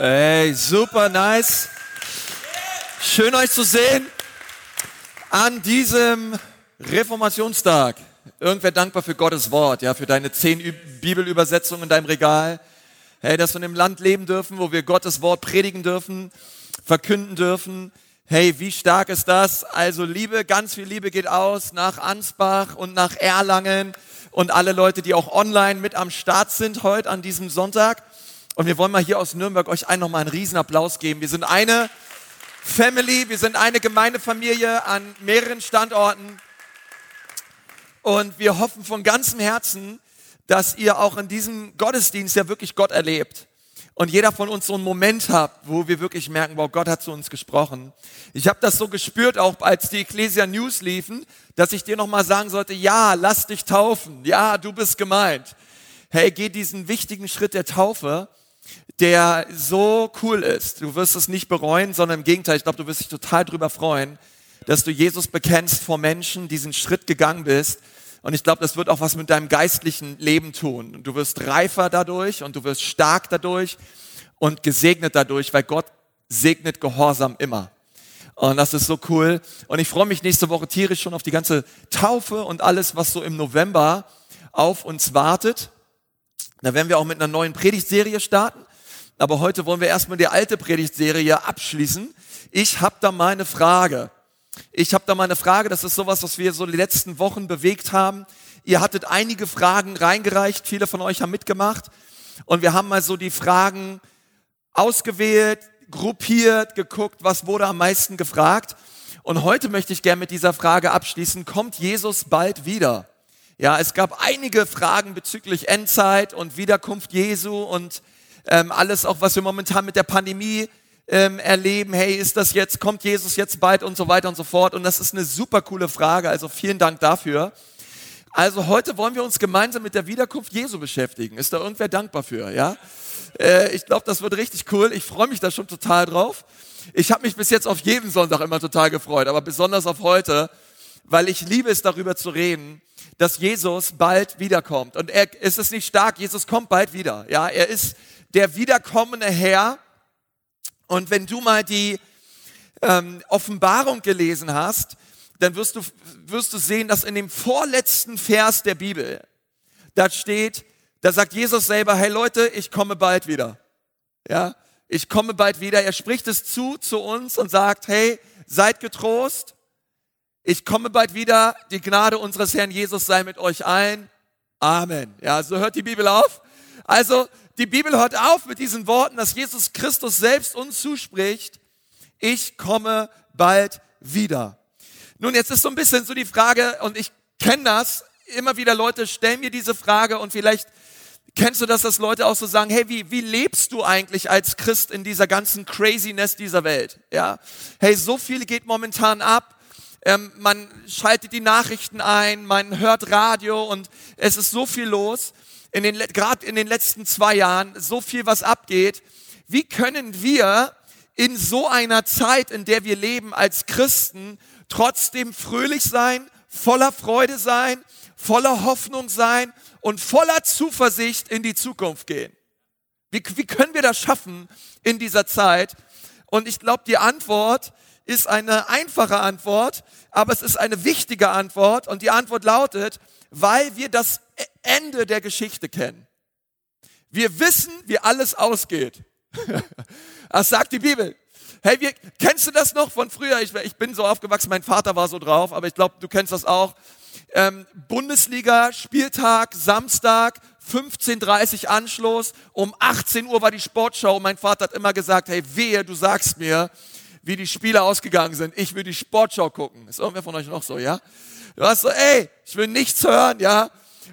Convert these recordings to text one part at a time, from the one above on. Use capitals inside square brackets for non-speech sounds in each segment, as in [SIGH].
Hey, super nice. Schön euch zu sehen an diesem Reformationstag. Irgendwer dankbar für Gottes Wort, ja, für deine zehn Bibelübersetzungen in deinem Regal. Hey, dass wir in einem Land leben dürfen, wo wir Gottes Wort predigen dürfen, verkünden dürfen. Hey, wie stark ist das? Also Liebe, ganz viel Liebe geht aus nach Ansbach und nach Erlangen und alle Leute, die auch online mit am Start sind heute an diesem Sonntag. Und wir wollen mal hier aus Nürnberg euch allen nochmal einen riesen Applaus geben. Wir sind eine Family, wir sind eine Gemeindefamilie an mehreren Standorten. Und wir hoffen von ganzem Herzen, dass ihr auch in diesem Gottesdienst ja wirklich Gott erlebt. Und jeder von uns so einen Moment hat, wo wir wirklich merken, wow, Gott hat zu uns gesprochen. Ich habe das so gespürt, auch als die Ecclesia News liefen, dass ich dir nochmal sagen sollte, ja, lass dich taufen. Ja, du bist gemeint. Hey, geh diesen wichtigen Schritt der Taufe der so cool ist. Du wirst es nicht bereuen, sondern im Gegenteil, ich glaube, du wirst dich total drüber freuen, dass du Jesus bekennst vor Menschen, diesen Schritt gegangen bist. Und ich glaube, das wird auch was mit deinem geistlichen Leben tun. Du wirst reifer dadurch und du wirst stark dadurch und gesegnet dadurch, weil Gott segnet Gehorsam immer. Und das ist so cool. Und ich freue mich nächste Woche tierisch schon auf die ganze Taufe und alles, was so im November auf uns wartet. Da werden wir auch mit einer neuen Predigtserie starten. Aber heute wollen wir erstmal die alte Predigtserie abschließen. Ich habe da mal eine Frage. Ich habe da mal eine Frage, das ist sowas, was wir so die letzten Wochen bewegt haben. Ihr hattet einige Fragen reingereicht, viele von euch haben mitgemacht. Und wir haben mal so die Fragen ausgewählt, gruppiert, geguckt, was wurde am meisten gefragt. Und heute möchte ich gerne mit dieser Frage abschließen, kommt Jesus bald wieder? Ja, es gab einige Fragen bezüglich Endzeit und Wiederkunft Jesu und ähm, alles auch, was wir momentan mit der Pandemie ähm, erleben. Hey, ist das jetzt, kommt Jesus jetzt bald und so weiter und so fort? Und das ist eine super coole Frage. Also vielen Dank dafür. Also heute wollen wir uns gemeinsam mit der Wiederkunft Jesu beschäftigen. Ist da irgendwer dankbar für? Ja? Äh, ich glaube, das wird richtig cool. Ich freue mich da schon total drauf. Ich habe mich bis jetzt auf jeden Sonntag immer total gefreut, aber besonders auf heute, weil ich liebe es, darüber zu reden dass Jesus bald wiederkommt. Und er ist es nicht stark, Jesus kommt bald wieder. Ja, er ist der wiederkommende Herr. Und wenn du mal die ähm, Offenbarung gelesen hast, dann wirst du, wirst du sehen, dass in dem vorletzten Vers der Bibel, da steht, da sagt Jesus selber, hey Leute, ich komme bald wieder. Ja, ich komme bald wieder. Er spricht es zu, zu uns und sagt, hey, seid getrost ich komme bald wieder, die Gnade unseres Herrn Jesus sei mit euch allen. Amen. Ja, so hört die Bibel auf. Also, die Bibel hört auf mit diesen Worten, dass Jesus Christus selbst uns zuspricht. Ich komme bald wieder. Nun, jetzt ist so ein bisschen so die Frage, und ich kenne das, immer wieder Leute stellen mir diese Frage und vielleicht kennst du das, dass Leute auch so sagen, hey, wie, wie lebst du eigentlich als Christ in dieser ganzen Craziness dieser Welt? Ja, hey, so viel geht momentan ab ähm, man schaltet die Nachrichten ein, man hört Radio und es ist so viel los. In den, gerade in den letzten zwei Jahren so viel, was abgeht. Wie können wir in so einer Zeit, in der wir leben als Christen, trotzdem fröhlich sein, voller Freude sein, voller Hoffnung sein und voller Zuversicht in die Zukunft gehen? Wie, wie können wir das schaffen in dieser Zeit? Und ich glaube, die Antwort ist eine einfache Antwort, aber es ist eine wichtige Antwort und die Antwort lautet, weil wir das Ende der Geschichte kennen. Wir wissen, wie alles ausgeht. [LAUGHS] Das sagt die Bibel. Hey, wir, kennst du das noch von früher? Ich, ich bin so aufgewachsen, mein Vater war so drauf, aber ich glaube, du kennst das auch. Ähm, Bundesliga, Spieltag, Samstag, 15.30 Anschluss, um 18 Uhr war die Sportschau. Mein Vater hat immer gesagt, hey, wehe, du sagst mir, wie die Spiele ausgegangen sind. Ich will die Sportschau gucken. Ist irgendwer von euch noch so, ja? Du hast so, ey, ich will nichts hören, ja?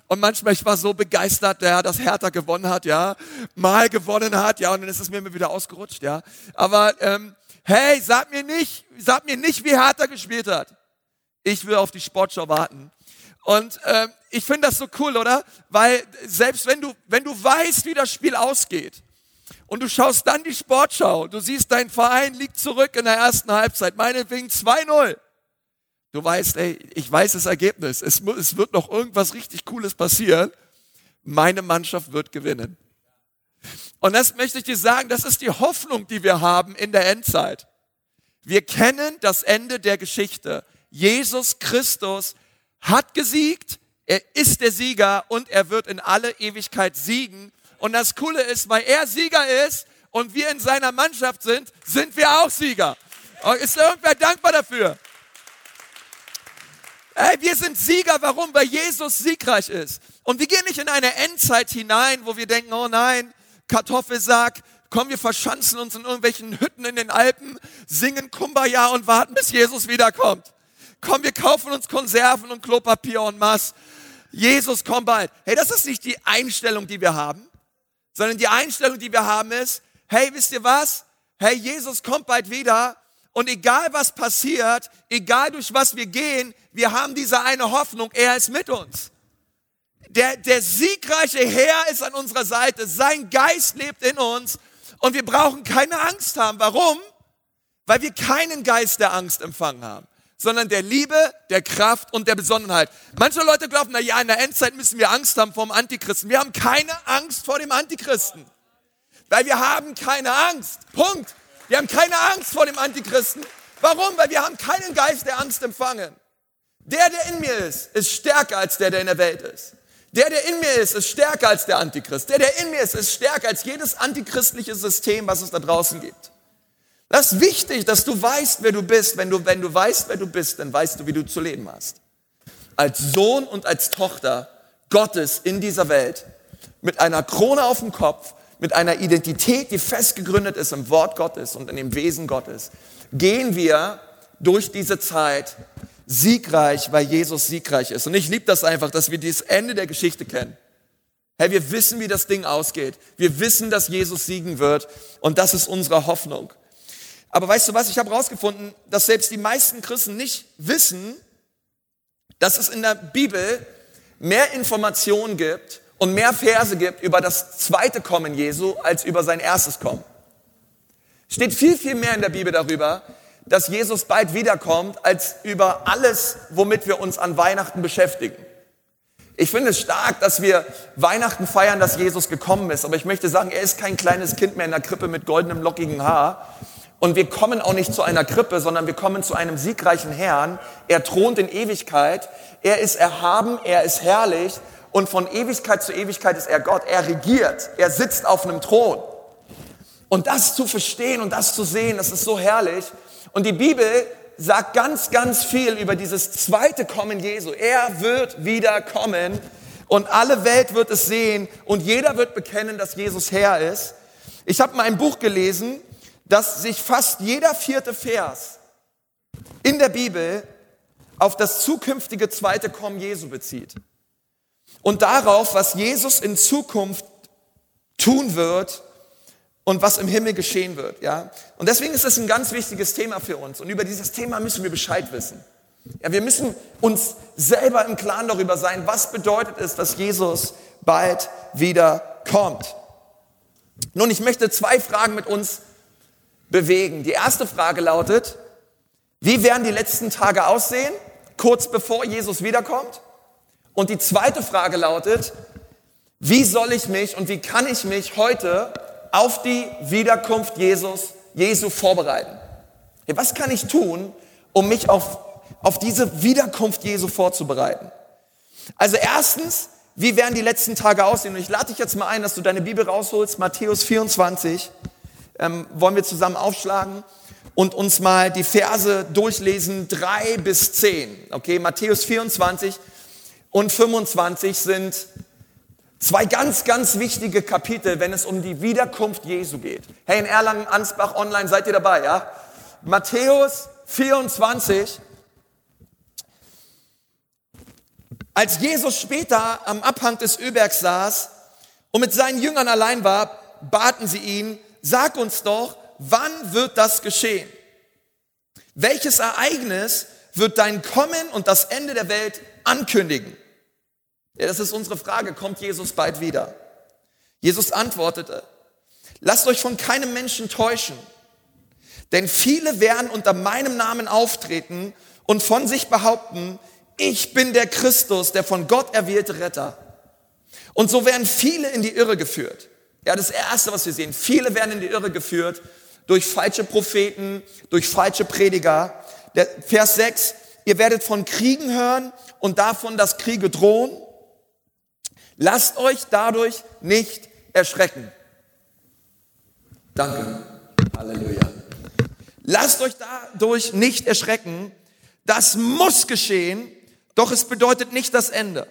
Und manchmal, ich war so begeistert, der, dass Hertha gewonnen hat, ja? Mal gewonnen hat, ja? Und dann ist es mir immer wieder ausgerutscht, ja? Aber, ähm, hey, sag mir nicht, sag mir nicht, wie Hertha gespielt hat. Ich will auf die Sportschau warten. Und ähm, ich finde das so cool, oder? Weil selbst wenn du, wenn du weißt, wie das Spiel ausgeht, und du schaust dann die Sportschau. Du siehst, dein Verein liegt zurück in der ersten Halbzeit, meinetwegen 2-0. Du weißt, ey, ich weiß das Ergebnis. Es, es wird noch irgendwas richtig Cooles passieren. Meine Mannschaft wird gewinnen. Und das möchte ich dir sagen, das ist die Hoffnung, die wir haben in der Endzeit. Wir kennen das Ende der Geschichte. Jesus Christus hat gesiegt, er ist der Sieger und er wird in alle Ewigkeit siegen. Und das Coole ist, weil er Sieger ist und wir in seiner Mannschaft sind, sind wir auch Sieger. Ist irgendwer dankbar dafür? Hey, wir sind Sieger. Warum? Weil Jesus siegreich ist. Und wir gehen nicht in eine Endzeit hinein, wo wir denken, oh nein, Kartoffelsack, komm, wir verschanzen uns in irgendwelchen Hütten in den Alpen, singen Kumbaya und warten, bis Jesus wiederkommt. Komm, wir kaufen uns Konserven und Klopapier und Mass. Jesus kommt bald. Hey, das ist nicht die Einstellung, die wir haben, sondern die Einstellung, die wir haben ist, hey, wisst ihr was? Hey, Jesus kommt bald wieder und egal was passiert, egal durch was wir gehen, wir haben diese eine Hoffnung, er ist mit uns. Der, der siegreiche Herr ist an unserer Seite, sein Geist lebt in uns und wir brauchen keine Angst haben. Warum? Weil wir keinen Geist der Angst empfangen haben, sondern der Liebe, der Kraft und der Besonnenheit. Manche Leute glauben, na ja, in der Endzeit müssen wir Angst haben vor dem Antichristen. Wir haben keine Angst vor dem Antichristen, weil wir haben keine Angst. Punkt. Wir haben keine Angst vor dem Antichristen. Warum? Weil wir haben keinen Geist der Angst empfangen. Der, der in mir ist, ist stärker als der, der in der Welt ist. Der, der in mir ist, ist stärker als der Antichrist. Der, der in mir ist, ist stärker als jedes antichristliche System, was es da draußen gibt. Das ist wichtig, dass du weißt, wer du bist. Wenn du, wenn du weißt, wer du bist, dann weißt du, wie du zu leben hast. Als Sohn und als Tochter Gottes in dieser Welt, mit einer Krone auf dem Kopf, mit einer Identität, die fest gegründet ist im Wort Gottes und in dem Wesen Gottes, gehen wir durch diese Zeit siegreich, weil Jesus siegreich ist. Und ich liebe das einfach, dass wir dieses Ende der Geschichte kennen. Hey, wir wissen, wie das Ding ausgeht. Wir wissen, dass Jesus siegen wird. Und das ist unsere Hoffnung. Aber weißt du was? Ich habe herausgefunden, dass selbst die meisten Christen nicht wissen, dass es in der Bibel mehr Informationen gibt und mehr Verse gibt über das zweite Kommen Jesu als über sein erstes Kommen. Steht viel, viel mehr in der Bibel darüber, dass Jesus bald wiederkommt, als über alles, womit wir uns an Weihnachten beschäftigen. Ich finde es stark, dass wir Weihnachten feiern, dass Jesus gekommen ist. Aber ich möchte sagen, er ist kein kleines Kind mehr in der Krippe mit goldenem, lockigen Haar. Und wir kommen auch nicht zu einer Krippe, sondern wir kommen zu einem siegreichen Herrn. Er thront in Ewigkeit. Er ist erhaben, er ist herrlich. Und von Ewigkeit zu Ewigkeit ist er Gott. Er regiert. Er sitzt auf einem Thron. Und das zu verstehen und das zu sehen, das ist so herrlich. Und die Bibel sagt ganz, ganz viel über dieses zweite Kommen Jesu. Er wird wieder kommen und alle Welt wird es sehen und jeder wird bekennen, dass Jesus Herr ist. Ich habe mal ein Buch gelesen, dass sich fast jeder vierte Vers in der Bibel auf das zukünftige zweite Kommen Jesu bezieht. Und darauf, was Jesus in Zukunft tun wird und was im Himmel geschehen wird, ja. Und deswegen ist das ein ganz wichtiges Thema für uns. Und über dieses Thema müssen wir Bescheid wissen. Ja, wir müssen uns selber im Klaren darüber sein, was bedeutet es, dass Jesus bald wieder kommt. Nun, ich möchte zwei Fragen mit uns bewegen. Die erste Frage lautet, wie werden die letzten Tage aussehen, kurz bevor Jesus wiederkommt? Und die zweite Frage lautet, wie soll ich mich und wie kann ich mich heute auf die Wiederkunft Jesus, Jesu vorbereiten. Was kann ich tun, um mich auf, auf diese Wiederkunft Jesu vorzubereiten? Also erstens, wie werden die letzten Tage aussehen? Und ich lade dich jetzt mal ein, dass du deine Bibel rausholst, Matthäus 24, ähm, wollen wir zusammen aufschlagen und uns mal die Verse durchlesen, drei bis zehn. Okay, Matthäus 24 und 25 sind Zwei ganz, ganz wichtige Kapitel, wenn es um die Wiederkunft Jesu geht. Hey, in Erlangen-Ansbach online seid ihr dabei, ja? Matthäus 24. Als Jesus später am Abhang des Ölbergs saß und mit seinen Jüngern allein war, baten sie ihn, sag uns doch, wann wird das geschehen? Welches Ereignis wird dein Kommen und das Ende der Welt ankündigen? Ja, das ist unsere Frage. Kommt Jesus bald wieder? Jesus antwortete, lasst euch von keinem Menschen täuschen, denn viele werden unter meinem Namen auftreten und von sich behaupten, ich bin der Christus, der von Gott erwählte Retter. Und so werden viele in die Irre geführt. Ja, das Erste, was wir sehen, viele werden in die Irre geführt durch falsche Propheten, durch falsche Prediger. Der Vers 6, ihr werdet von Kriegen hören und davon, dass Kriege drohen. Lasst euch dadurch nicht erschrecken. Danke. Halleluja. Lasst euch dadurch nicht erschrecken. Das muss geschehen, doch es bedeutet nicht das Ende.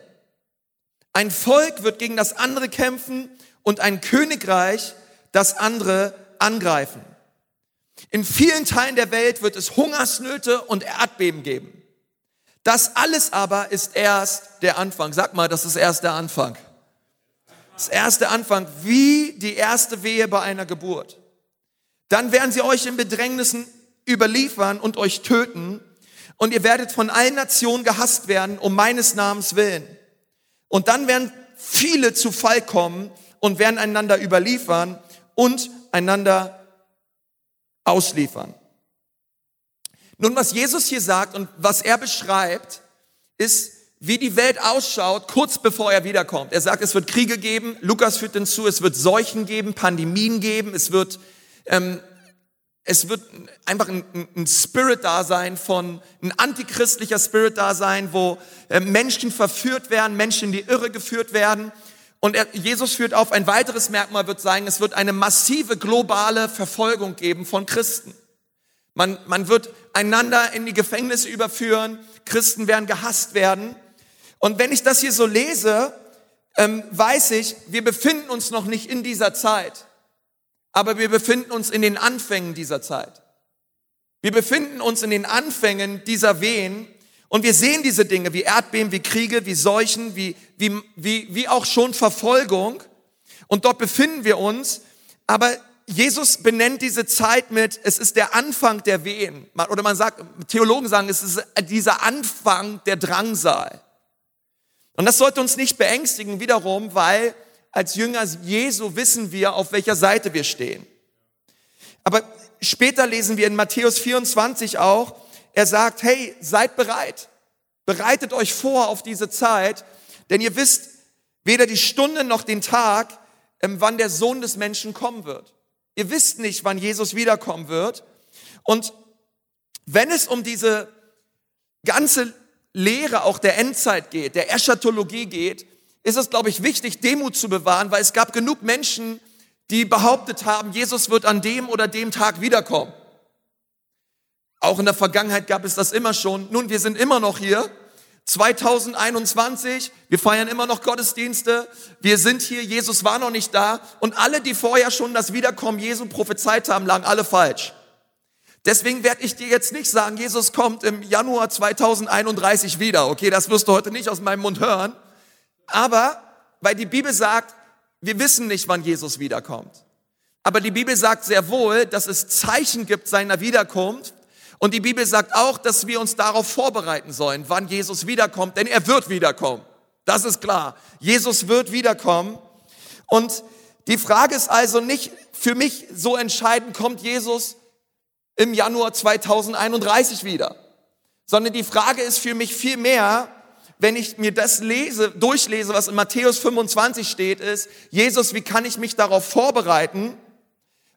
Ein Volk wird gegen das andere kämpfen und ein Königreich das andere angreifen. In vielen Teilen der Welt wird es Hungersnöte und Erdbeben geben. Das alles aber ist erst der Anfang. Sag mal, das ist erst der Anfang. Das erste Anfang, wie die erste Wehe bei einer Geburt. Dann werden sie euch in Bedrängnissen überliefern und euch töten. Und ihr werdet von allen Nationen gehasst werden, um meines Namens willen. Und dann werden viele zu Fall kommen und werden einander überliefern und einander ausliefern. Nun, was Jesus hier sagt und was er beschreibt, ist, wie die Welt ausschaut, kurz bevor er wiederkommt. Er sagt, es wird Kriege geben, Lukas führt hinzu, es wird Seuchen geben, Pandemien geben, es wird, ähm, es wird einfach ein, ein Spirit da sein von, ein antichristlicher Spirit da sein, wo äh, Menschen verführt werden, Menschen in die Irre geführt werden. Und er, Jesus führt auf, ein weiteres Merkmal wird sein, es wird eine massive globale Verfolgung geben von Christen. Man, man wird einander in die Gefängnisse überführen, Christen werden gehasst werden. Und wenn ich das hier so lese, ähm, weiß ich, wir befinden uns noch nicht in dieser Zeit, aber wir befinden uns in den Anfängen dieser Zeit. Wir befinden uns in den Anfängen dieser Wehen und wir sehen diese Dinge wie Erdbeben, wie Kriege, wie Seuchen, wie, wie, wie, wie auch schon Verfolgung. Und dort befinden wir uns. Aber Jesus benennt diese Zeit mit, es ist der Anfang der Wehen. Oder man sagt, Theologen sagen, es ist dieser Anfang der Drangsal. Und das sollte uns nicht beängstigen wiederum, weil als Jünger Jesu wissen wir, auf welcher Seite wir stehen. Aber später lesen wir in Matthäus 24 auch, er sagt, hey, seid bereit. Bereitet euch vor auf diese Zeit, denn ihr wisst weder die Stunde noch den Tag, ähm, wann der Sohn des Menschen kommen wird. Ihr wisst nicht, wann Jesus wiederkommen wird. Und wenn es um diese ganze Lehre auch der Endzeit geht, der Eschatologie geht, ist es, glaube ich, wichtig, Demut zu bewahren, weil es gab genug Menschen, die behauptet haben, Jesus wird an dem oder dem Tag wiederkommen. Auch in der Vergangenheit gab es das immer schon. Nun, wir sind immer noch hier 2021, wir feiern immer noch Gottesdienste, wir sind hier, Jesus war noch nicht da und alle, die vorher schon das Wiederkommen Jesu prophezeit haben, lagen alle falsch. Deswegen werde ich dir jetzt nicht sagen, Jesus kommt im Januar 2031 wieder. Okay, das wirst du heute nicht aus meinem Mund hören. Aber, weil die Bibel sagt, wir wissen nicht, wann Jesus wiederkommt. Aber die Bibel sagt sehr wohl, dass es Zeichen gibt seiner Wiederkunft, und die Bibel sagt auch, dass wir uns darauf vorbereiten sollen, wann Jesus wiederkommt, denn er wird wiederkommen. Das ist klar. Jesus wird wiederkommen. Und die Frage ist also nicht für mich so entscheidend, kommt Jesus im Januar 2031 wieder, sondern die Frage ist für mich viel mehr, wenn ich mir das lese, durchlese, was in Matthäus 25 steht, ist, Jesus, wie kann ich mich darauf vorbereiten?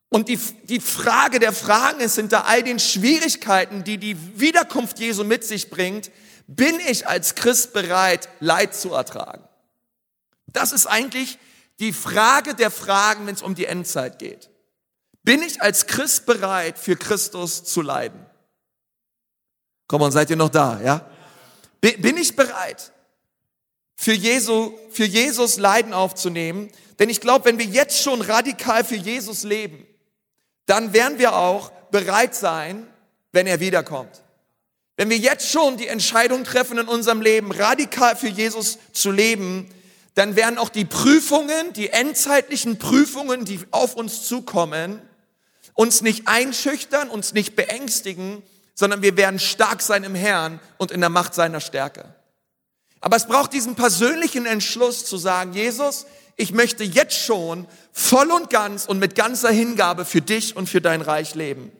Und die, die Frage der Fragen ist hinter all den Schwierigkeiten, die die Wiederkunft Jesu mit sich bringt, bin ich als Christ bereit, Leid zu ertragen? Das ist eigentlich die Frage der Fragen, wenn es um die Endzeit geht. Bin ich als Christ bereit, für Christus zu leiden? Komm on, seid ihr noch da, ja? Bin ich bereit, für, Jesu, für Jesus Leiden aufzunehmen? Denn ich glaube, wenn wir jetzt schon radikal für Jesus leben, dann werden wir auch bereit sein, wenn er wiederkommt. Wenn wir jetzt schon die Entscheidung treffen in unserem Leben, radikal für Jesus zu leben, dann werden auch die Prüfungen, die endzeitlichen Prüfungen, die auf uns zukommen, uns nicht einschüchtern, uns nicht beängstigen, sondern wir werden stark sein im Herrn und in der Macht seiner Stärke. Aber es braucht diesen persönlichen Entschluss zu sagen, Jesus, ich möchte jetzt schon voll und ganz und mit ganzer Hingabe für dich und für dein Reich leben.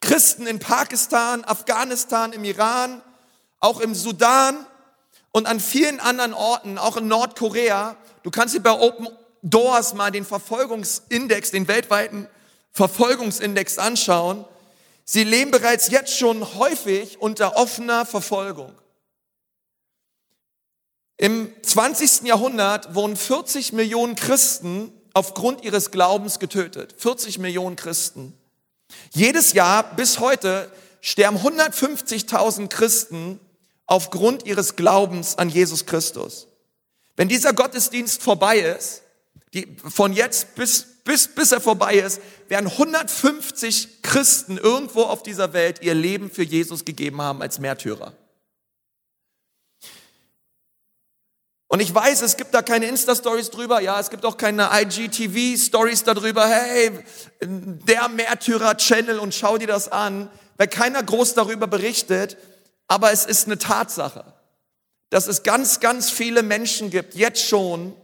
Christen in Pakistan, Afghanistan, im Iran, auch im Sudan und an vielen anderen Orten, auch in Nordkorea. Du kannst dir bei Open Doors mal den Verfolgungsindex, den weltweiten Verfolgungsindex anschauen, sie leben bereits jetzt schon häufig unter offener Verfolgung. Im 20. Jahrhundert wurden 40 Millionen Christen aufgrund ihres Glaubens getötet. 40 Millionen Christen. Jedes Jahr bis heute sterben 150.000 Christen aufgrund ihres Glaubens an Jesus Christus. Wenn dieser Gottesdienst vorbei ist, die, von jetzt bis, bis, bis er vorbei ist, werden 150 Christen irgendwo auf dieser Welt ihr Leben für Jesus gegeben haben als Märtyrer. Und ich weiß, es gibt da keine Insta-Stories drüber, ja, es gibt auch keine IGTV-Stories darüber, hey, der Märtyrer-Channel und schau dir das an, weil keiner groß darüber berichtet, aber es ist eine Tatsache, dass es ganz, ganz viele Menschen gibt, jetzt schon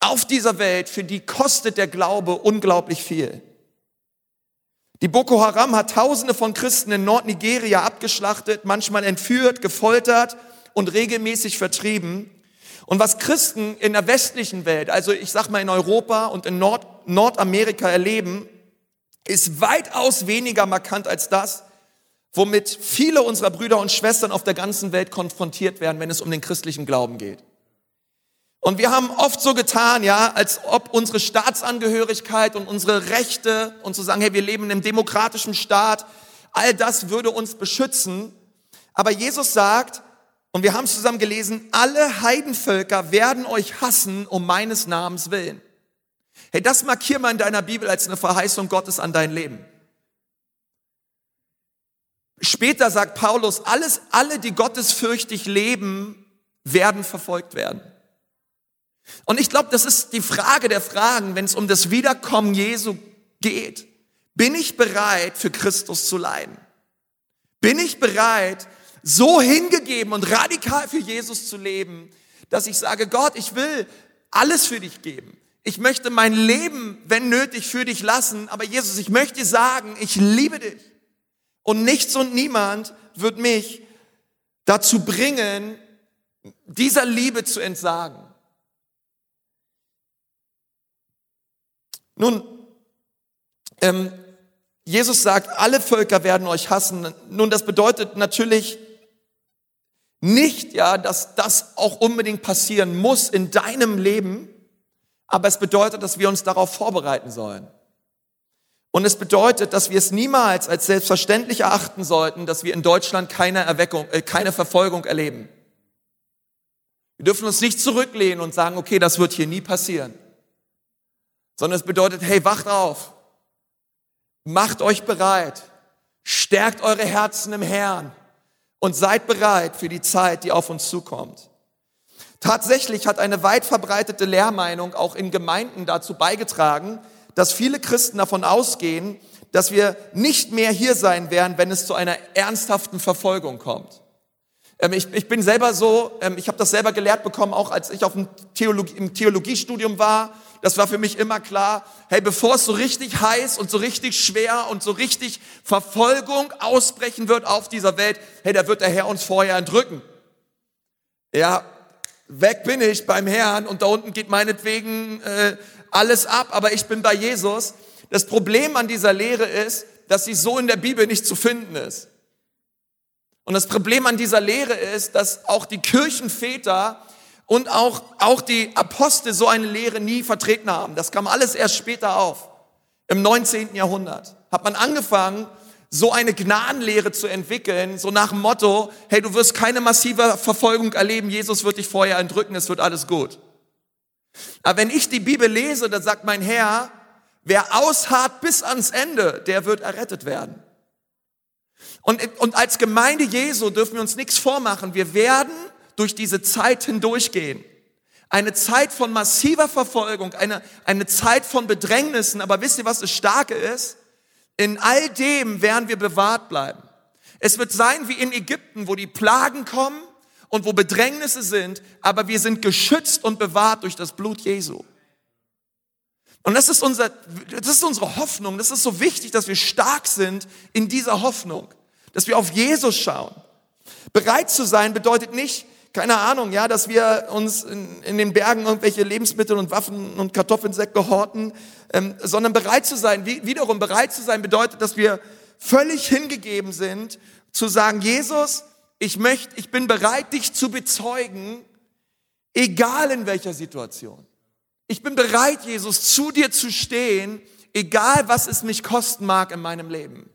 auf dieser Welt, für die kostet der Glaube unglaublich viel. Die Boko Haram hat Tausende von Christen in Nordnigeria abgeschlachtet, manchmal entführt, gefoltert und regelmäßig vertrieben. Und was Christen in der westlichen Welt, also ich sag mal in Europa und in Nord Nordamerika erleben, ist weitaus weniger markant als das, womit viele unserer Brüder und Schwestern auf der ganzen Welt konfrontiert werden, wenn es um den christlichen Glauben geht. Und wir haben oft so getan, ja, als ob unsere Staatsangehörigkeit und unsere Rechte und zu sagen, hey, wir leben in einem demokratischen Staat, all das würde uns beschützen. Aber Jesus sagt, und wir haben es zusammen gelesen, alle Heidenvölker werden euch hassen um meines Namens willen. Hey, das markier mal in deiner Bibel als eine Verheißung Gottes an dein Leben. Später sagt Paulus, alles, alle, die gottesfürchtig leben, werden verfolgt werden. Und ich glaube, das ist die Frage der Fragen, wenn es um das Wiederkommen Jesu geht. Bin ich bereit, für Christus zu leiden? Bin ich bereit, so hingegeben und radikal für Jesus zu leben, dass ich sage, Gott, ich will alles für dich geben. Ich möchte mein Leben, wenn nötig, für dich lassen. Aber Jesus, ich möchte sagen, ich liebe dich. Und nichts und niemand wird mich dazu bringen, dieser Liebe zu entsagen. Nun, ähm, Jesus sagt, alle Völker werden euch hassen. Nun, das bedeutet natürlich nicht, ja, dass das auch unbedingt passieren muss in deinem Leben, aber es bedeutet, dass wir uns darauf vorbereiten sollen. Und es bedeutet, dass wir es niemals als selbstverständlich erachten sollten, dass wir in Deutschland keine Erweckung, äh, keine Verfolgung erleben. Wir dürfen uns nicht zurücklehnen und sagen, okay, das wird hier nie passieren. Sondern es bedeutet, hey, wacht auf. Macht euch bereit. Stärkt eure Herzen im Herrn und seid bereit für die Zeit, die auf uns zukommt. Tatsächlich hat eine weit verbreitete Lehrmeinung auch in Gemeinden dazu beigetragen, dass viele Christen davon ausgehen, dass wir nicht mehr hier sein werden, wenn es zu einer ernsthaften Verfolgung kommt. Ähm, ich, ich bin selber so, ähm, ich habe das selber gelehrt bekommen, auch als ich auf dem Theologie, im Theologiestudium war. Das war für mich immer klar, hey, bevor es so richtig heiß und so richtig schwer und so richtig Verfolgung ausbrechen wird auf dieser Welt, hey, da wird der Herr uns vorher entrücken. Ja, weg bin ich beim Herrn und da unten geht meinetwegen äh, alles ab, aber ich bin bei Jesus. Das Problem an dieser Lehre ist, dass sie so in der Bibel nicht zu finden ist. Und das Problem an dieser Lehre ist, dass auch die Kirchenväter und auch, auch die Apostel so eine Lehre nie vertreten haben. Das kam alles erst später auf. Im 19. Jahrhundert hat man angefangen, so eine Gnadenlehre zu entwickeln, so nach dem Motto, hey, du wirst keine massive Verfolgung erleben, Jesus wird dich vorher entrücken, es wird alles gut. Aber wenn ich die Bibel lese, dann sagt mein Herr, wer ausharrt bis ans Ende, der wird errettet werden. Und, und als Gemeinde Jesu dürfen wir uns nichts vormachen. Wir werden durch diese Zeit hindurchgehen. Eine Zeit von massiver Verfolgung, eine, eine Zeit von Bedrängnissen. Aber wisst ihr, was das Starke ist? In all dem werden wir bewahrt bleiben. Es wird sein wie in Ägypten, wo die Plagen kommen und wo Bedrängnisse sind, aber wir sind geschützt und bewahrt durch das Blut Jesu. Und das ist, unser, das ist unsere Hoffnung. Das ist so wichtig, dass wir stark sind in dieser Hoffnung, dass wir auf Jesus schauen. Bereit zu sein bedeutet nicht, keine Ahnung, ja, dass wir uns in, in den Bergen irgendwelche Lebensmittel und Waffen und Kartoffelsäcke horten, ähm, sondern bereit zu sein. Wie, wiederum bereit zu sein bedeutet, dass wir völlig hingegeben sind, zu sagen, Jesus, ich möchte, ich bin bereit, dich zu bezeugen, egal in welcher Situation. Ich bin bereit, Jesus, zu dir zu stehen, egal was es mich kosten mag in meinem Leben.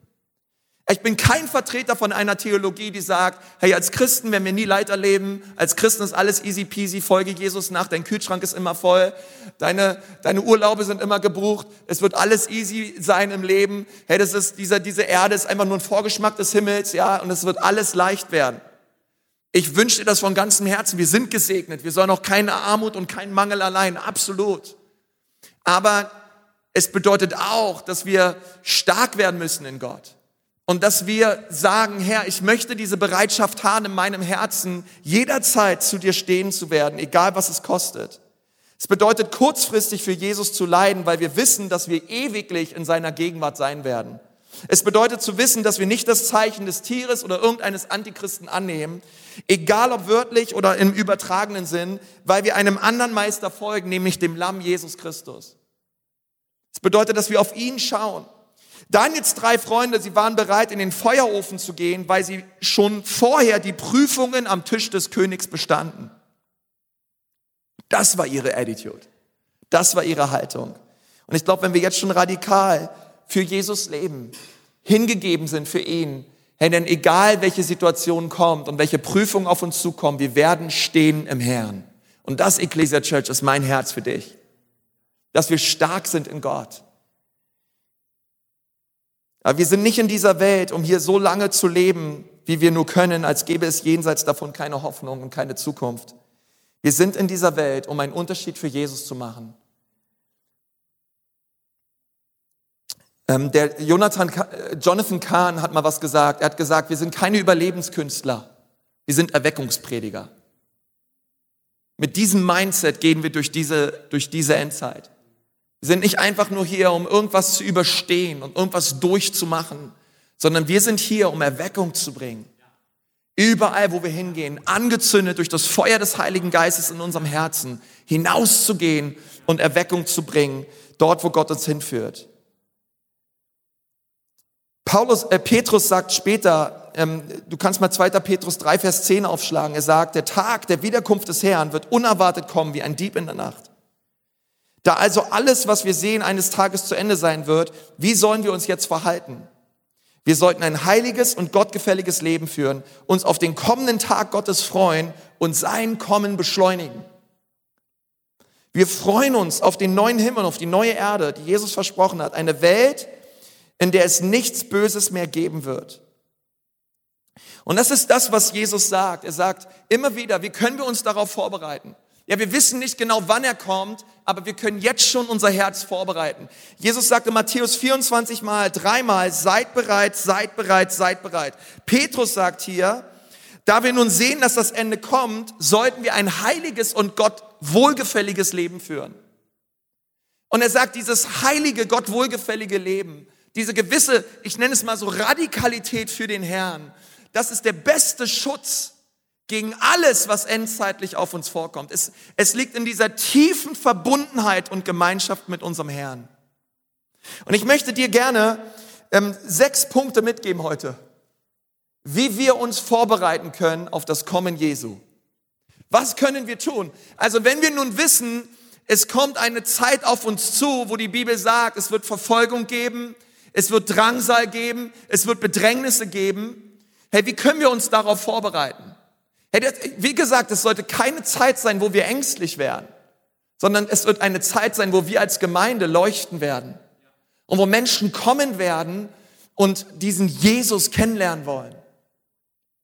Ich bin kein Vertreter von einer Theologie, die sagt, hey, als Christen werden wir nie Leid erleben, als Christen ist alles easy peasy, folge Jesus nach, dein Kühlschrank ist immer voll, deine, deine Urlaube sind immer gebucht, es wird alles easy sein im Leben. Hey, das ist, dieser, diese Erde ist einfach nur ein Vorgeschmack des Himmels, ja, und es wird alles leicht werden. Ich wünsche dir das von ganzem Herzen. Wir sind gesegnet. Wir sollen auch keine Armut und keinen Mangel allein. Absolut. Aber es bedeutet auch, dass wir stark werden müssen in Gott. Und dass wir sagen, Herr, ich möchte diese Bereitschaft haben in meinem Herzen, jederzeit zu dir stehen zu werden, egal was es kostet. Es bedeutet kurzfristig für Jesus zu leiden, weil wir wissen, dass wir ewiglich in seiner Gegenwart sein werden. Es bedeutet zu wissen, dass wir nicht das Zeichen des Tieres oder irgendeines Antichristen annehmen, egal ob wörtlich oder im übertragenen Sinn, weil wir einem anderen Meister folgen, nämlich dem Lamm Jesus Christus. Es bedeutet, dass wir auf ihn schauen Daniels drei Freunde, sie waren bereit, in den Feuerofen zu gehen, weil sie schon vorher die Prüfungen am Tisch des Königs bestanden. Das war ihre Attitude. Das war ihre Haltung. Und ich glaube, wenn wir jetzt schon radikal für Jesus leben, hingegeben sind für ihn, hey, denn egal welche Situation kommt und welche Prüfung auf uns zukommt, wir werden stehen im Herrn. Und das, Ecclesia Church, ist mein Herz für dich. Dass wir stark sind in Gott aber wir sind nicht in dieser Welt, um hier so lange zu leben, wie wir nur können, als gäbe es jenseits davon keine Hoffnung und keine Zukunft. Wir sind in dieser Welt, um einen Unterschied für Jesus zu machen. Ähm, der Jonathan, äh, Jonathan Kahn hat mal was gesagt. Er hat gesagt, wir sind keine Überlebenskünstler, wir sind Erweckungsprediger. Mit diesem Mindset gehen wir durch diese, durch diese Endzeit. Sind nicht einfach nur hier, um irgendwas zu überstehen und irgendwas durchzumachen, sondern wir sind hier, um Erweckung zu bringen. Überall, wo wir hingehen, angezündet durch das Feuer des Heiligen Geistes in unserem Herzen, hinauszugehen und Erweckung zu bringen, dort, wo Gott uns hinführt. Paulus, äh, Petrus sagt später, ähm, du kannst mal 2. Petrus 3, Vers 10 aufschlagen. Er sagt, der Tag der Wiederkunft des Herrn wird unerwartet kommen wie ein Dieb in der Nacht. Da also alles, was wir sehen, eines Tages zu Ende sein wird, wie sollen wir uns jetzt verhalten? Wir sollten ein heiliges und gottgefälliges Leben führen, uns auf den kommenden Tag Gottes freuen und sein Kommen beschleunigen. Wir freuen uns auf den neuen Himmel, auf die neue Erde, die Jesus versprochen hat. Eine Welt, in der es nichts Böses mehr geben wird. Und das ist das, was Jesus sagt. Er sagt immer wieder, wie können wir uns darauf vorbereiten? Ja, wir wissen nicht genau, wann er kommt, aber wir können jetzt schon unser Herz vorbereiten. Jesus sagte Matthäus 24 mal, dreimal, seid bereit, seid bereit, seid bereit. Petrus sagt hier, da wir nun sehen, dass das Ende kommt, sollten wir ein heiliges und Gott wohlgefälliges Leben führen. Und er sagt, dieses heilige, Gott wohlgefällige Leben, diese gewisse, ich nenne es mal so Radikalität für den Herrn, das ist der beste Schutz, gegen alles, was endzeitlich auf uns vorkommt. Es, es liegt in dieser tiefen Verbundenheit und Gemeinschaft mit unserem Herrn. Und ich möchte dir gerne ähm, sechs Punkte mitgeben heute, wie wir uns vorbereiten können auf das Kommen Jesu. Was können wir tun? Also wenn wir nun wissen, es kommt eine Zeit auf uns zu, wo die Bibel sagt, es wird Verfolgung geben, es wird Drangsal geben, es wird Bedrängnisse geben. Hey, wie können wir uns darauf vorbereiten? Wie gesagt, es sollte keine Zeit sein, wo wir ängstlich werden, sondern es wird eine Zeit sein, wo wir als Gemeinde leuchten werden und wo Menschen kommen werden und diesen Jesus kennenlernen wollen.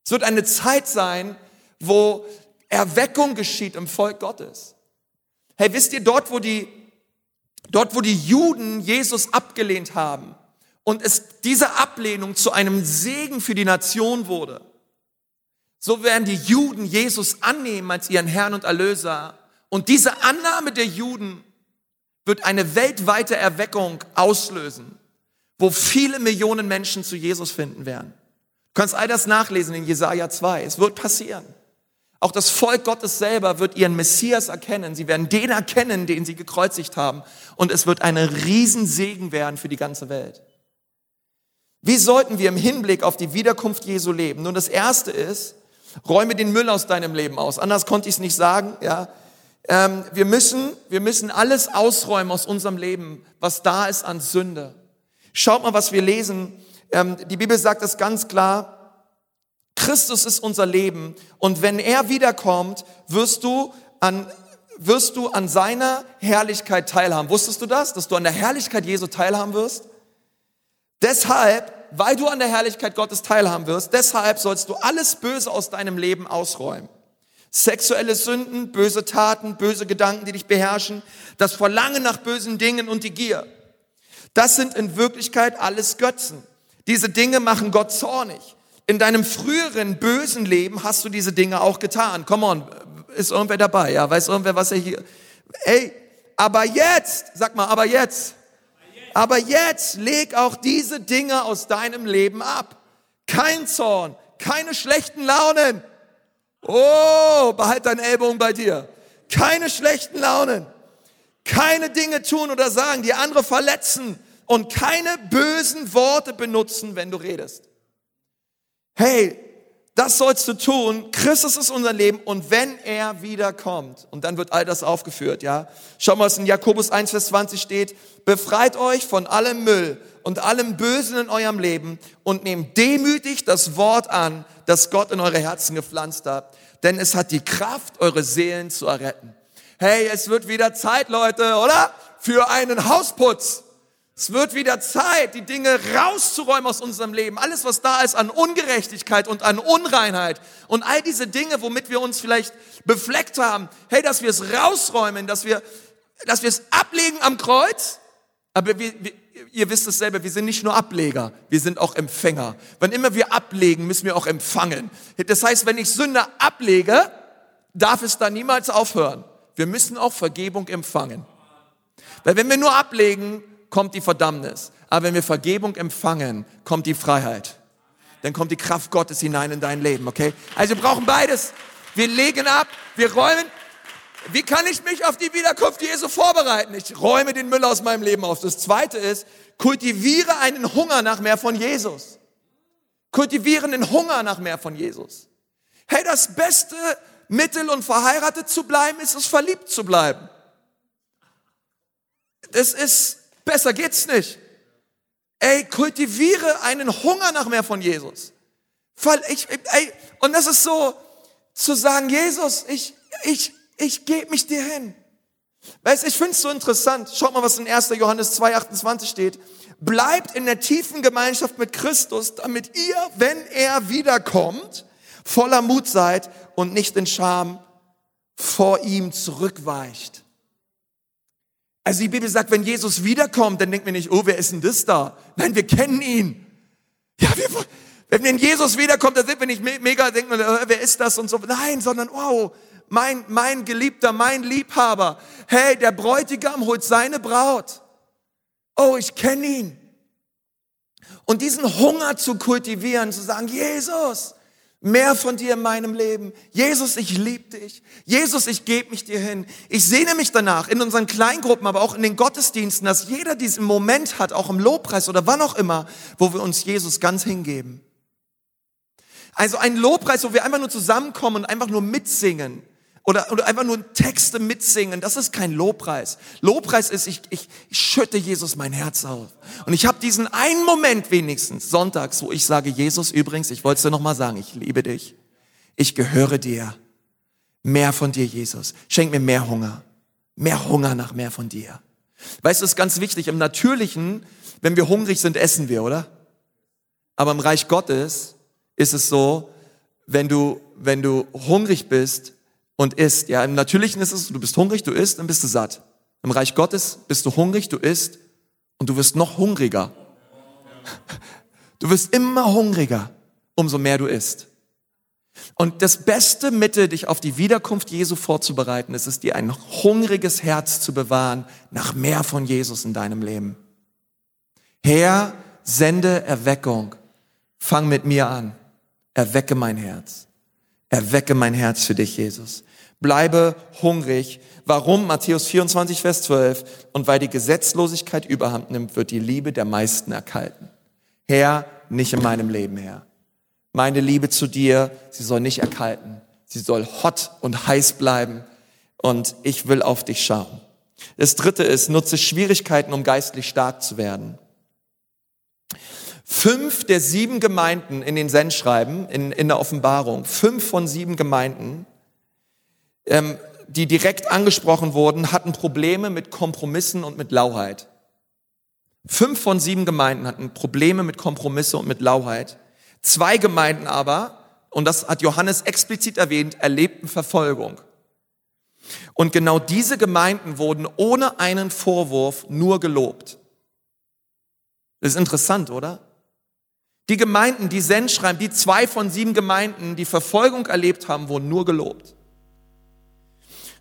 Es wird eine Zeit sein, wo Erweckung geschieht im Volk Gottes. Hey, wisst ihr, dort, wo die, dort, wo die Juden Jesus abgelehnt haben und es diese Ablehnung zu einem Segen für die Nation wurde, so werden die Juden Jesus annehmen als ihren Herrn und Erlöser. Und diese Annahme der Juden wird eine weltweite Erweckung auslösen, wo viele Millionen Menschen zu Jesus finden werden. Du kannst all das nachlesen in Jesaja 2. Es wird passieren. Auch das Volk Gottes selber wird ihren Messias erkennen. Sie werden den erkennen, den sie gekreuzigt haben. Und es wird eine Riesensegen werden für die ganze Welt. Wie sollten wir im Hinblick auf die Wiederkunft Jesu leben? Nun, das erste ist, räume den Müll aus deinem Leben aus. Anders konnte ich es nicht sagen, ja. Ähm, wir müssen, wir müssen alles ausräumen aus unserem Leben, was da ist an Sünde. Schaut mal, was wir lesen. Ähm, die Bibel sagt es ganz klar. Christus ist unser Leben und wenn er wiederkommt, wirst du an wirst du an seiner Herrlichkeit teilhaben. Wusstest du das, dass du an der Herrlichkeit Jesu teilhaben wirst? Deshalb, weil du an der Herrlichkeit Gottes teilhaben wirst, deshalb sollst du alles Böse aus deinem Leben ausräumen. Sexuelle Sünden, böse Taten, böse Gedanken, die dich beherrschen, das Verlangen nach bösen Dingen und die Gier. Das sind in Wirklichkeit alles Götzen. Diese Dinge machen Gott zornig. In deinem früheren bösen Leben hast du diese Dinge auch getan. Come on, ist irgendwer dabei? Ja, weiß irgendwer, was er hier? Ey, aber jetzt, sag mal, aber jetzt, aber jetzt leg auch diese Dinge aus deinem Leben ab. Kein Zorn, keine schlechten Launen. Oh, behalt deinen Ellbogen bei dir. Keine schlechten Launen. Keine Dinge tun oder sagen, die andere verletzen und keine bösen Worte benutzen, wenn du redest hey, das sollst du tun. Christus ist unser Leben und wenn er wiederkommt, und dann wird all das aufgeführt, ja. Schau mal, was in Jakobus 1, Vers 20 steht. Befreit euch von allem Müll und allem Bösen in eurem Leben und nehmt demütig das Wort an, das Gott in eure Herzen gepflanzt hat. Denn es hat die Kraft, eure Seelen zu erretten. Hey, es wird wieder Zeit, Leute, oder? Für einen Hausputz. Es wird wieder Zeit, die Dinge rauszuräumen aus unserem Leben. Alles, was da ist an Ungerechtigkeit und an Unreinheit und all diese Dinge, womit wir uns vielleicht befleckt haben. Hey, dass wir es rausräumen, dass wir, dass wir es ablegen am Kreuz. Aber wir, wir, ihr wisst es selber, wir sind nicht nur Ableger, wir sind auch Empfänger. Wann immer wir ablegen, müssen wir auch empfangen. Das heißt, wenn ich Sünde ablege, darf es da niemals aufhören. Wir müssen auch Vergebung empfangen. Weil wenn wir nur ablegen, kommt die Verdammnis. Aber wenn wir Vergebung empfangen, kommt die Freiheit. Dann kommt die Kraft Gottes hinein in dein Leben, okay? Also wir brauchen beides. Wir legen ab, wir räumen. Wie kann ich mich auf die Wiederkunft Jesu vorbereiten? Ich räume den Müll aus meinem Leben auf. Das zweite ist, kultiviere einen Hunger nach mehr von Jesus. Kultiviere einen Hunger nach mehr von Jesus. Hey, das beste Mittel, um verheiratet zu bleiben, ist es, verliebt zu bleiben. Das ist Besser geht's nicht. Ey, kultiviere einen Hunger nach mehr von Jesus. Ich, ey, und das ist so, zu sagen, Jesus, ich, ich, ich gebe mich dir hin. Weißt, ich finde es so interessant. Schaut mal, was in 1. Johannes 2,28 steht. Bleibt in der tiefen Gemeinschaft mit Christus, damit ihr, wenn er wiederkommt, voller Mut seid und nicht in Scham vor ihm zurückweicht. Also die Bibel sagt, wenn Jesus wiederkommt, dann denkt man nicht, oh, wer ist denn das da? Nein, wir kennen ihn. Ja, wir, wenn, wenn Jesus wiederkommt, dann sind wir nicht mega, denken wir, äh, wer ist das und so. Nein, sondern wow, mein, mein Geliebter, mein Liebhaber. Hey, der Bräutigam holt seine Braut. Oh, ich kenne ihn. Und diesen Hunger zu kultivieren, zu sagen, Jesus, Mehr von dir in meinem Leben. Jesus, ich liebe dich. Jesus, ich gebe mich dir hin. Ich sehne mich danach in unseren Kleingruppen, aber auch in den Gottesdiensten, dass jeder diesen Moment hat, auch im Lobpreis oder wann auch immer, wo wir uns Jesus ganz hingeben. Also ein Lobpreis, wo wir einfach nur zusammenkommen und einfach nur mitsingen. Oder, oder einfach nur Texte mitsingen, das ist kein Lobpreis. Lobpreis ist, ich, ich, ich schütte Jesus mein Herz auf. Und ich habe diesen einen Moment wenigstens, sonntags, wo ich sage, Jesus übrigens, ich wollte es dir nochmal sagen, ich liebe dich. Ich gehöre dir. Mehr von dir, Jesus. Schenk mir mehr Hunger. Mehr Hunger nach mehr von dir. Weißt du, ist ganz wichtig, im Natürlichen, wenn wir hungrig sind, essen wir, oder? Aber im Reich Gottes ist es so, wenn du, wenn du hungrig bist, und isst. Ja, im Natürlichen ist es, du bist hungrig, du isst, dann bist du satt. Im Reich Gottes bist du hungrig, du isst und du wirst noch hungriger. [LAUGHS] Du wirst immer hungriger, umso mehr du isst. Und das beste Mittel, dich auf die Wiederkunft Jesu vorzubereiten, ist es, dir ein hungriges Herz zu bewahren nach mehr von Jesus in deinem Leben. Herr, sende Erweckung. Fang mit mir an. Erwecke mein Herz. Erwecke mein Herz für dich, Jesus. Bleibe hungrig. Warum? Matthäus 24, Vers 12. Und weil die Gesetzlosigkeit überhand nimmt, wird die Liebe der meisten erkalten. Herr, nicht in meinem Leben, Herr. Meine Liebe zu dir, sie soll nicht erkalten. Sie soll hot und heiß bleiben. Und ich will auf dich schauen. Das dritte ist, nutze Schwierigkeiten, um geistlich stark zu werden. Fünf der sieben Gemeinden in den Sendschreiben, in, in der Offenbarung, fünf von sieben Gemeinden, ähm, die direkt angesprochen wurden, hatten Probleme mit Kompromissen und mit Lauheit. Fünf von sieben Gemeinden hatten Probleme mit Kompromisse und mit Lauheit. Zwei Gemeinden aber, und das hat Johannes explizit erwähnt, erlebten Verfolgung. Und genau diese Gemeinden wurden ohne einen Vorwurf nur gelobt. Das ist interessant, oder? Die Gemeinden, die Send schreiben, die zwei von sieben Gemeinden, die Verfolgung erlebt haben, wurden nur gelobt.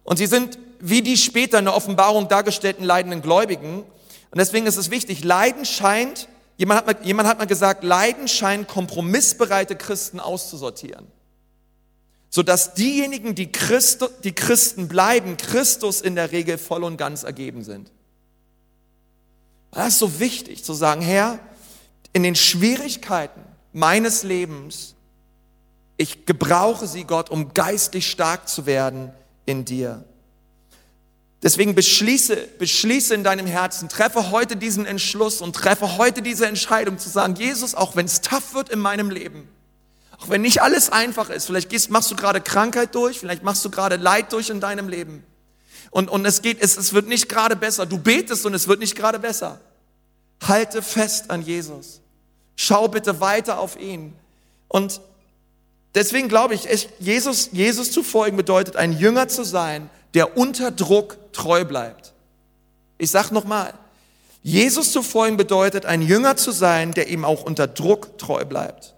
Und sie sind wie die später in der Offenbarung dargestellten leidenden Gläubigen. Und deswegen ist es wichtig, Leiden scheint, jemand hat mal, jemand hat mal gesagt, Leiden scheint kompromissbereite Christen auszusortieren. Sodass diejenigen, die, Christ, die Christen bleiben, Christus in der Regel voll und ganz ergeben sind. Das ist so wichtig zu sagen, Herr, in den Schwierigkeiten meines Lebens, ich gebrauche sie, Gott, um geistlich stark zu werden in dir. Deswegen beschließe, beschließe in deinem Herzen, treffe heute diesen Entschluss und treffe heute diese Entscheidung zu sagen, Jesus, auch wenn es tough wird in meinem Leben, auch wenn nicht alles einfach ist, vielleicht gehst, machst du gerade Krankheit durch, vielleicht machst du gerade Leid durch in deinem Leben. Und, und es geht, es, es wird nicht gerade besser. Du betest und es wird nicht gerade besser. Halte fest an Jesus. Schau bitte weiter auf ihn. Und deswegen glaube ich, Jesus, Jesus zu folgen bedeutet, ein Jünger zu sein, der unter Druck treu bleibt. Ich sage nochmal, Jesus zu folgen bedeutet, ein Jünger zu sein, der ihm auch unter Druck treu bleibt.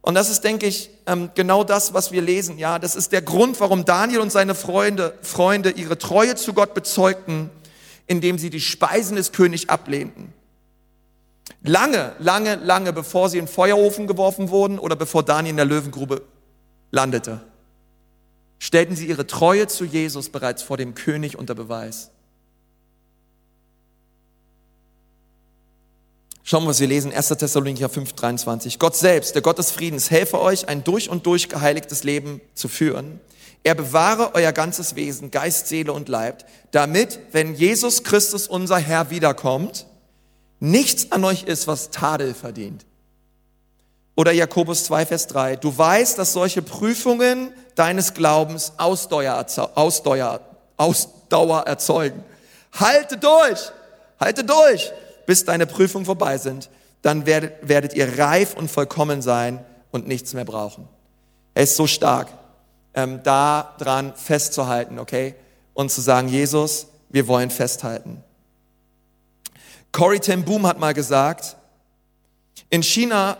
Und das ist, denke ich, ähm, genau das, was wir lesen. Ja, das ist der Grund, warum Daniel und seine Freunde, Freunde ihre Treue zu Gott bezeugten, indem sie die Speisen des Königs ablehnten. Lange, lange, lange bevor sie in den Feuerofen geworfen wurden oder bevor Daniel in der Löwengrube landete, stellten sie ihre Treue zu Jesus bereits vor dem König unter Beweis. Schauen wir, was wir lesen, 1. Thessalonicher 5, 23. Gott selbst, der Gott des Friedens, helfe euch, ein durch und durch geheiligtes Leben zu führen. Er bewahre euer ganzes Wesen, Geist, Seele und Leib, damit, wenn Jesus Christus, unser Herr, wiederkommt, nichts an euch ist, was Tadel verdient. Oder Jakobus 2, Vers 3. Du weißt, dass solche Prüfungen deines Glaubens Ausdauer, Ausdauer, Ausdauer erzeugen. Halte durch, halte durch, bis deine Prüfungen vorbei sind. Dann werdet, werdet ihr reif und vollkommen sein und nichts mehr brauchen. Er ist so stark, ähm, da dran festzuhalten, okay? Und zu sagen, Jesus, wir wollen festhalten. Corey ten Boom hat mal gesagt, in China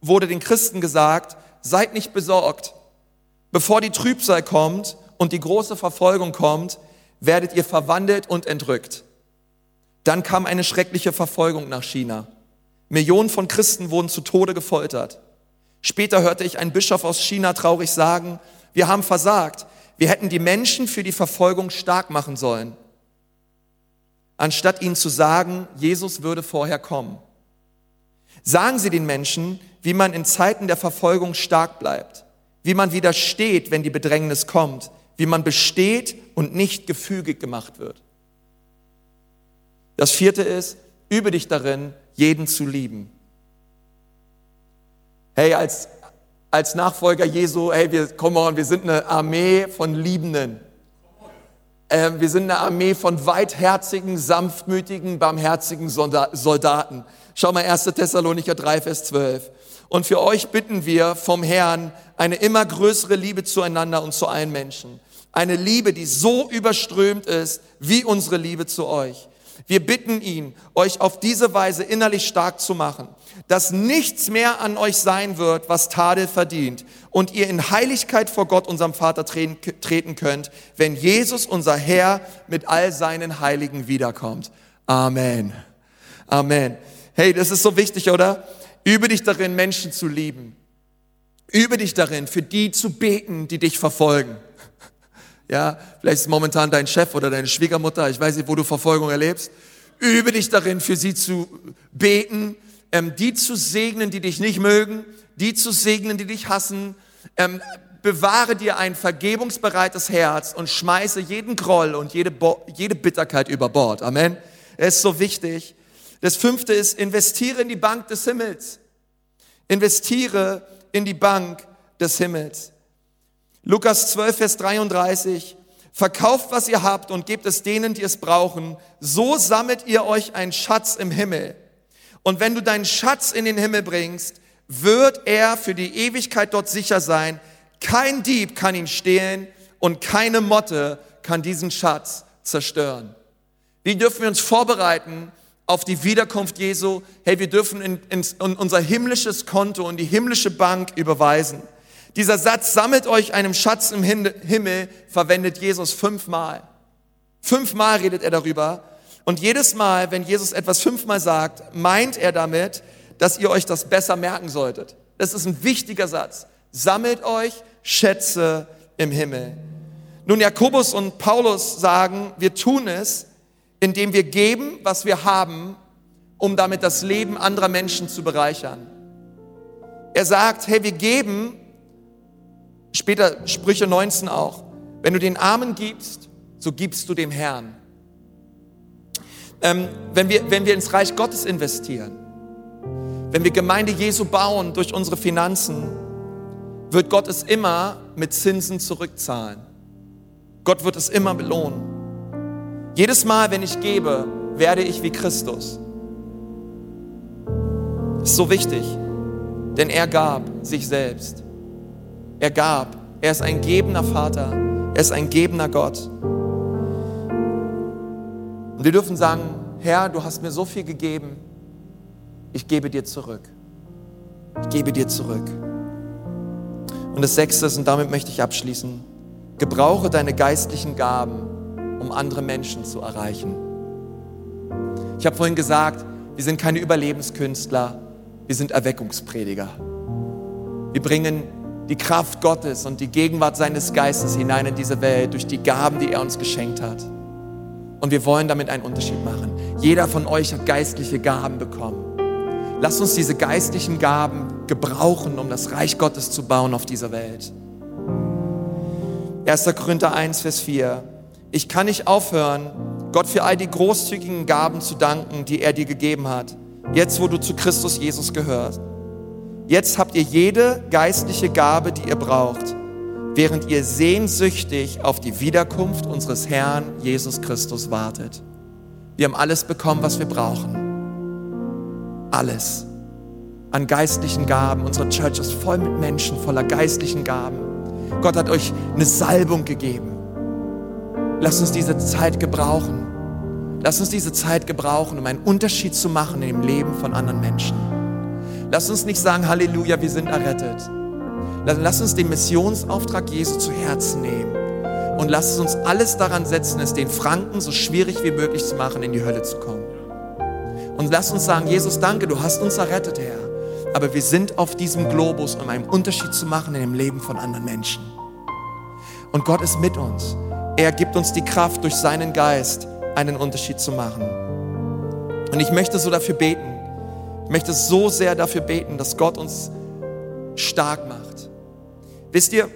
wurde den Christen gesagt, seid nicht besorgt. Bevor die Trübsal kommt und die große Verfolgung kommt, werdet ihr verwandelt und entrückt. Dann kam eine schreckliche Verfolgung nach China. Millionen von Christen wurden zu Tode gefoltert. Später hörte ich einen Bischof aus China traurig sagen, wir haben versagt. Wir hätten die Menschen für die Verfolgung stark machen sollen anstatt ihnen zu sagen, Jesus würde vorher kommen. Sagen Sie den Menschen, wie man in Zeiten der Verfolgung stark bleibt, wie man widersteht, wenn die Bedrängnis kommt, wie man besteht und nicht gefügig gemacht wird. Das vierte ist, übe dich darin, jeden zu lieben. Hey, als, als Nachfolger Jesu, hey, wir, komm on, wir sind eine Armee von Liebenden. Ähm, wir sind eine Armee von weitherzigen, sanftmütigen, barmherzigen Soldaten. Schau mal 1. Thessalonicher 3, Vers 12. Und für euch bitten wir vom Herrn eine immer größere Liebe zueinander und zu allen Menschen. Eine Liebe, die so überströmt ist wie unsere Liebe zu euch. Wir bitten ihn, euch auf diese Weise innerlich stark zu machen, dass nichts mehr an euch sein wird, was Tadel verdient und ihr in Heiligkeit vor Gott, unserem Vater, treten könnt, wenn Jesus, unser Herr, mit all seinen Heiligen wiederkommt. Amen. Amen. Hey, das ist so wichtig, oder? Übe dich darin, Menschen zu lieben. Übe dich darin, für die zu beten, die dich verfolgen. Ja, vielleicht ist momentan dein Chef oder deine Schwiegermutter, ich weiß nicht, wo du Verfolgung erlebst. Übe dich darin, für sie zu beten, ähm, die zu segnen, die dich nicht mögen, die zu segnen, die dich hassen. Ähm, bewahre dir ein vergebungsbereites Herz und schmeiße jeden Groll und jede, Bo jede Bitterkeit über Bord. Amen. Es ist so wichtig. Das fünfte ist, investiere in die Bank des Himmels. Investiere in die Bank des Himmels. Lukas 12, Vers 33. Verkauft, was ihr habt und gebt es denen, die es brauchen. So sammelt ihr euch einen Schatz im Himmel. Und wenn du deinen Schatz in den Himmel bringst, wird er für die Ewigkeit dort sicher sein. Kein Dieb kann ihn stehlen und keine Motte kann diesen Schatz zerstören. Wie dürfen wir uns vorbereiten auf die Wiederkunft Jesu? Hey, wir dürfen in, in, in unser himmlisches Konto und die himmlische Bank überweisen. Dieser Satz, sammelt euch einen Schatz im Himmel, verwendet Jesus fünfmal. Fünfmal redet er darüber. Und jedes Mal, wenn Jesus etwas fünfmal sagt, meint er damit, dass ihr euch das besser merken solltet. Das ist ein wichtiger Satz. Sammelt euch Schätze im Himmel. Nun, Jakobus und Paulus sagen, wir tun es, indem wir geben, was wir haben, um damit das Leben anderer Menschen zu bereichern. Er sagt, hey, wir geben, später Sprüche 19 auch, wenn du den Armen gibst, so gibst du dem Herrn. Ähm, wenn, wir, wenn wir ins Reich Gottes investieren, wenn wir Gemeinde Jesu bauen durch unsere Finanzen, wird Gott es immer mit Zinsen zurückzahlen. Gott wird es immer belohnen. Jedes Mal, wenn ich gebe, werde ich wie Christus. Das ist so wichtig, denn er gab sich selbst. Er gab. Er ist ein gebender Vater. Er ist ein gebender Gott. Und wir dürfen sagen, Herr, du hast mir so viel gegeben, ich gebe dir zurück. Ich gebe dir zurück. Und das Sechste ist, und damit möchte ich abschließen, gebrauche deine geistlichen Gaben, um andere Menschen zu erreichen. Ich habe vorhin gesagt, wir sind keine Überlebenskünstler, wir sind Erweckungsprediger. Wir bringen die Kraft Gottes und die Gegenwart seines Geistes hinein in diese Welt durch die Gaben, die er uns geschenkt hat. Und wir wollen damit einen Unterschied machen. Jeder von euch hat geistliche Gaben bekommen. Lasst uns diese geistlichen Gaben gebrauchen, um das Reich Gottes zu bauen auf dieser Welt. 1. Korinther 1, Vers 4. Ich kann nicht aufhören, Gott für all die großzügigen Gaben zu danken, die er dir gegeben hat, jetzt wo du zu Christus Jesus gehörst. Jetzt habt ihr jede geistliche Gabe, die ihr braucht, während ihr sehnsüchtig auf die Wiederkunft unseres Herrn Jesus Christus wartet. Wir haben alles bekommen, was wir brauchen. Alles. An geistlichen Gaben. Unsere Church ist voll mit Menschen, voller geistlichen Gaben. Gott hat euch eine Salbung gegeben. Lass uns diese Zeit gebrauchen. Lass uns diese Zeit gebrauchen, um einen Unterschied zu machen im Leben von anderen Menschen. Lass uns nicht sagen, Halleluja, wir sind errettet. Lass uns den Missionsauftrag Jesu zu Herzen nehmen. Und lass uns alles daran setzen, es den Franken so schwierig wie möglich zu machen, in die Hölle zu kommen. Und lass uns sagen, Jesus, danke, du hast uns errettet, Herr. Aber wir sind auf diesem Globus, um einen Unterschied zu machen in dem Leben von anderen Menschen. Und Gott ist mit uns. Er gibt uns die Kraft, durch seinen Geist einen Unterschied zu machen. Und ich möchte so dafür beten. Ich möchte so sehr dafür beten, dass Gott uns stark macht. Wisst ihr,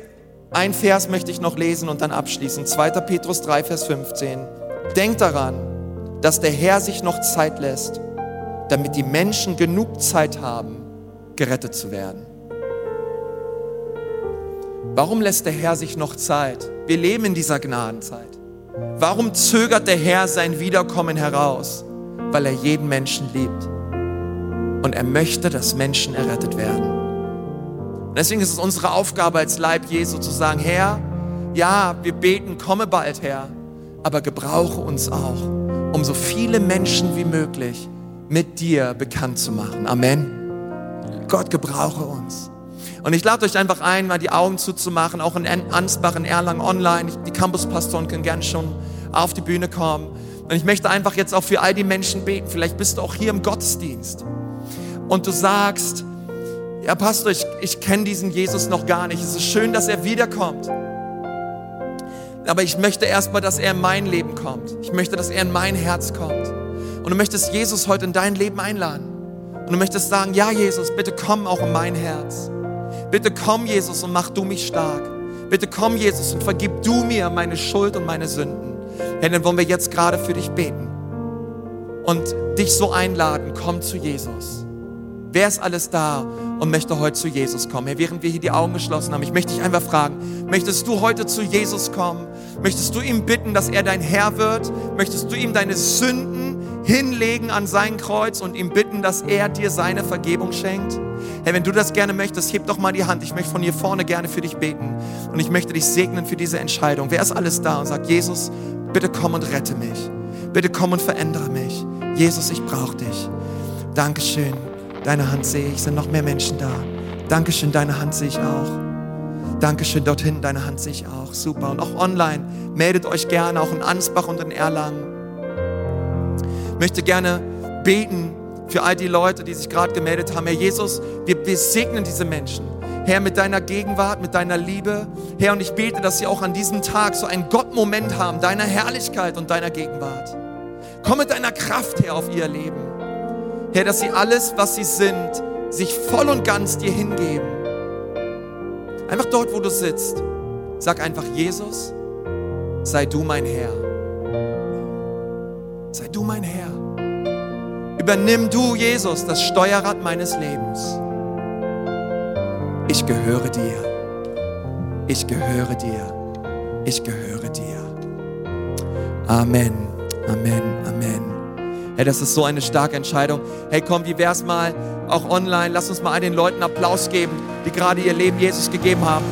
ein Vers möchte ich noch lesen und dann abschließen. 2. Petrus 3, Vers 15. Denkt daran, dass der Herr sich noch Zeit lässt, damit die Menschen genug Zeit haben, gerettet zu werden. Warum lässt der Herr sich noch Zeit? Wir leben in dieser Gnadenzeit. Warum zögert der Herr sein Wiederkommen heraus? Weil er jeden Menschen liebt. Und er möchte, dass Menschen errettet werden. Und deswegen ist es unsere Aufgabe als Leib Jesu zu sagen, Herr, ja, wir beten, komme bald, Herr, aber gebrauche uns auch, um so viele Menschen wie möglich mit dir bekannt zu machen. Amen. Gott gebrauche uns. Und ich lade euch einfach ein, mal die Augen zuzumachen, auch in Ansbach, in Erlangen online. Die Campuspastoren können gerne schon auf die Bühne kommen. Und ich möchte einfach jetzt auch für all die Menschen beten. Vielleicht bist du auch hier im Gottesdienst und du sagst, ja Pastor, ich, ich kenne diesen Jesus noch gar nicht. Es ist schön, dass er wiederkommt. Aber ich möchte erstmal, dass er in mein Leben kommt. Ich möchte, dass er in mein Herz kommt. Und du möchtest Jesus heute in dein Leben einladen. Und du möchtest sagen, ja Jesus, bitte komm auch in mein Herz. Bitte komm Jesus und mach du mich stark. Bitte komm Jesus und vergib du mir meine Schuld und meine Sünden. Herr, dann wollen wir jetzt gerade für dich beten und dich so einladen, komm zu Jesus. Wer ist alles da und möchte heute zu Jesus kommen? Herr, während wir hier die Augen geschlossen haben, ich möchte dich einfach fragen, möchtest du heute zu Jesus kommen? Möchtest du ihm bitten, dass er dein Herr wird? Möchtest du ihm deine Sünden hinlegen an sein Kreuz und ihm bitten, dass er dir seine Vergebung schenkt? Herr, wenn du das gerne möchtest, heb doch mal die Hand. Ich möchte von hier vorne gerne für dich beten. Und ich möchte dich segnen für diese Entscheidung. Wer ist alles da und sagt, Jesus, bitte komm und rette mich. Bitte komm und verändere mich. Jesus, ich brauche dich. Dankeschön. Deine Hand sehe ich. Sind noch mehr Menschen da? Dankeschön, deine Hand sehe ich auch. Dankeschön, dort hinten, deine Hand sehe ich auch. Super. Und auch online, meldet euch gerne, auch in Ansbach und in Erlangen. Ich möchte gerne beten für all die Leute, die sich gerade gemeldet haben. Herr Jesus, wir, wir segnen diese Menschen. Herr, mit deiner Gegenwart, mit deiner Liebe. Herr, und ich bete, dass sie auch an diesem Tag so einen Gottmoment haben, deiner Herrlichkeit und deiner Gegenwart. Komm mit deiner Kraft, Herr, auf ihr Leben. Herr, dass sie alles, was sie sind, sich voll und ganz dir hingeben. Einfach dort, wo du sitzt. Sag einfach, Jesus, sei du mein Herr. Sei du mein Herr. Übernimm du, Jesus, das Steuerrad meines Lebens. Ich gehöre dir. Ich gehöre dir. Ich gehöre dir. Amen. Amen. Amen. Hey, das ist so eine starke Entscheidung. Hey, komm, wie wär's mal auch online? Lass uns mal all den Leuten Applaus geben, die gerade ihr Leben Jesus gegeben haben.